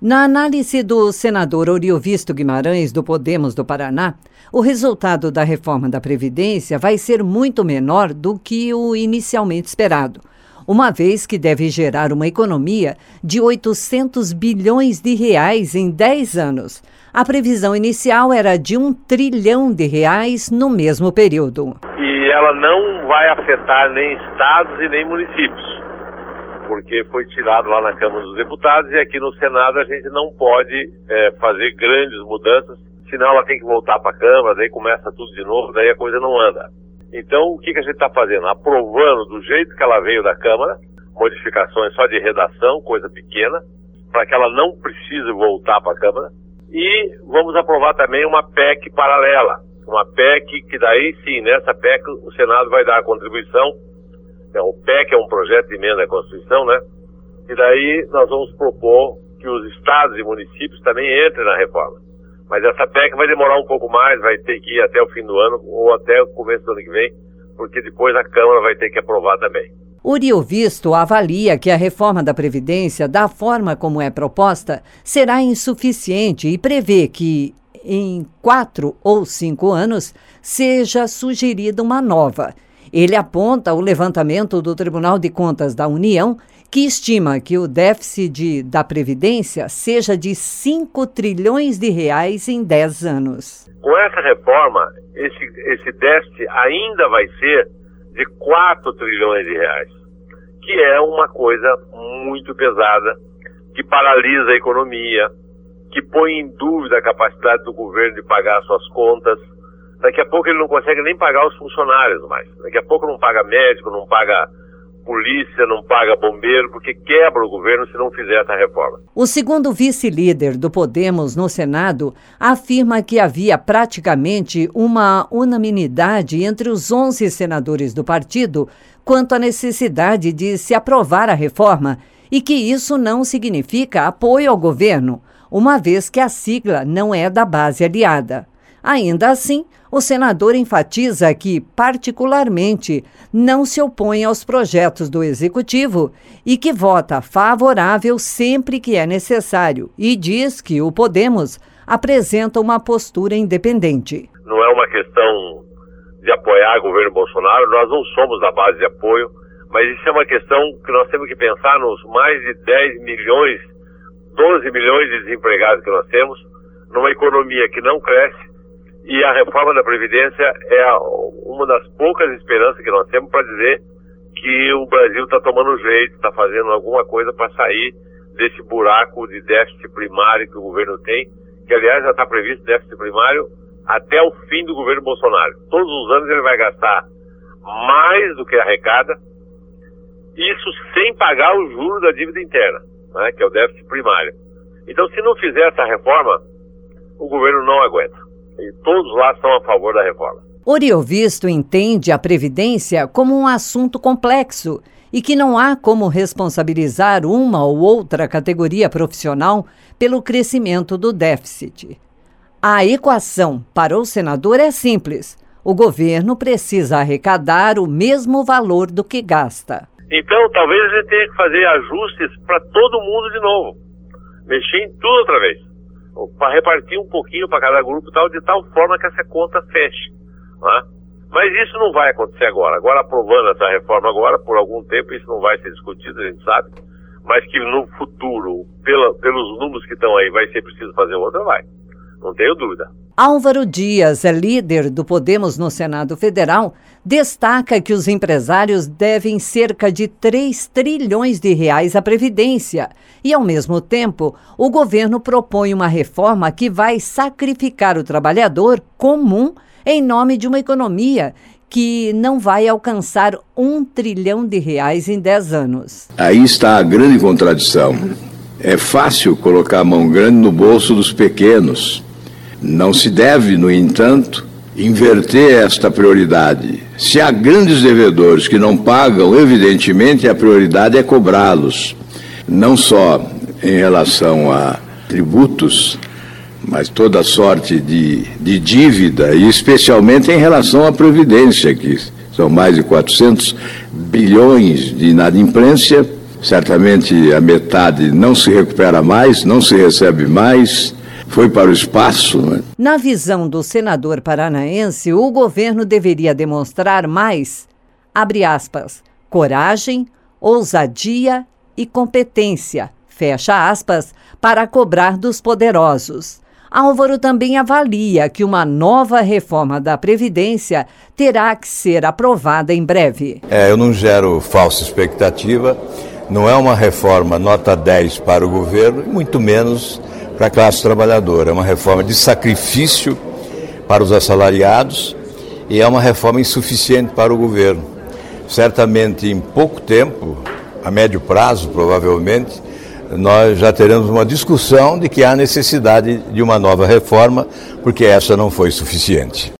Na análise do senador Oriovisto Guimarães, do Podemos do Paraná, o resultado da reforma da Previdência vai ser muito menor do que o inicialmente esperado, uma vez que deve gerar uma economia de 800 bilhões de reais em 10 anos. A previsão inicial era de um trilhão de reais no mesmo período. E ela não vai afetar nem estados e nem municípios, porque foi tirado lá na Câmara dos Deputados e aqui no Senado a gente não pode é, fazer grandes mudanças senão ela tem que voltar para a Câmara, daí começa tudo de novo, daí a coisa não anda. Então, o que, que a gente está fazendo? Aprovando do jeito que ela veio da Câmara, modificações só de redação, coisa pequena, para que ela não precise voltar para a Câmara. E vamos aprovar também uma PEC paralela, uma PEC que daí sim, nessa PEC o Senado vai dar a contribuição. Então, o PEC é um projeto de emenda à Constituição, né? E daí nós vamos propor que os estados e municípios também entrem na reforma. Mas essa PEC vai demorar um pouco mais, vai ter que ir até o fim do ano ou até o começo do ano que vem, porque depois a Câmara vai ter que aprovar também. Uriel Visto avalia que a reforma da Previdência, da forma como é proposta, será insuficiente e prevê que, em quatro ou cinco anos, seja sugerida uma nova. Ele aponta o levantamento do Tribunal de Contas da União que estima que o déficit da Previdência seja de 5 trilhões de reais em 10 anos. Com essa reforma, esse, esse déficit ainda vai ser de 4 trilhões de reais, que é uma coisa muito pesada, que paralisa a economia, que põe em dúvida a capacidade do governo de pagar suas contas. Daqui a pouco ele não consegue nem pagar os funcionários mais. Daqui a pouco não paga médico, não paga polícia, não paga bombeiro, porque quebra o governo se não fizer essa reforma. O segundo vice-líder do Podemos no Senado afirma que havia praticamente uma unanimidade entre os 11 senadores do partido quanto à necessidade de se aprovar a reforma e que isso não significa apoio ao governo, uma vez que a sigla não é da base aliada. Ainda assim, o senador enfatiza que, particularmente, não se opõe aos projetos do executivo e que vota favorável sempre que é necessário e diz que o Podemos apresenta uma postura independente. Não é uma questão de apoiar o governo Bolsonaro, nós não somos da base de apoio, mas isso é uma questão que nós temos que pensar nos mais de 10 milhões, 12 milhões de desempregados que nós temos, numa economia que não cresce, e a reforma da Previdência é uma das poucas esperanças que nós temos para dizer que o Brasil está tomando jeito, está fazendo alguma coisa para sair desse buraco de déficit primário que o governo tem, que aliás já está previsto déficit primário até o fim do governo Bolsonaro. Todos os anos ele vai gastar mais do que arrecada, isso sem pagar o juro da dívida interna, né, que é o déficit primário. Então, se não fizer essa reforma, o governo não aguenta. E todos lá são a favor da reforma. Oriovisto entende a Previdência como um assunto complexo e que não há como responsabilizar uma ou outra categoria profissional pelo crescimento do déficit. A equação para o senador é simples. O governo precisa arrecadar o mesmo valor do que gasta. Então, talvez gente tenha que fazer ajustes para todo mundo de novo. Mexer em tudo outra vez para repartir um pouquinho para cada grupo tal, de tal forma que essa conta feche. Né? Mas isso não vai acontecer agora. Agora, aprovando essa reforma agora, por algum tempo, isso não vai ser discutido, a gente sabe. Mas que no futuro, pela, pelos números que estão aí, vai ser preciso fazer outra, vai. Não tenho dúvida. Álvaro Dias, é líder do Podemos no Senado Federal, destaca que os empresários devem cerca de 3 trilhões de reais à Previdência. E, ao mesmo tempo, o governo propõe uma reforma que vai sacrificar o trabalhador comum em nome de uma economia que não vai alcançar um trilhão de reais em 10 anos. Aí está a grande contradição. É fácil colocar a mão grande no bolso dos pequenos não se deve, no entanto, inverter esta prioridade. Se há grandes devedores que não pagam, evidentemente a prioridade é cobrá-los, não só em relação a tributos, mas toda sorte de, de dívida, e especialmente em relação à Previdência, que são mais de 400 bilhões de inadimplência. Certamente a metade não se recupera mais, não se recebe mais, foi para o espaço. Né? Na visão do senador paranaense, o governo deveria demonstrar mais, abre aspas, coragem, ousadia e competência, fecha aspas, para cobrar dos poderosos. Álvaro também avalia que uma nova reforma da Previdência terá que ser aprovada em breve. É, eu não gero falsa expectativa. Não é uma reforma nota 10 para o governo, muito menos para a classe trabalhadora. É uma reforma de sacrifício para os assalariados e é uma reforma insuficiente para o governo. Certamente, em pouco tempo, a médio prazo, provavelmente, nós já teremos uma discussão de que há necessidade de uma nova reforma, porque essa não foi suficiente.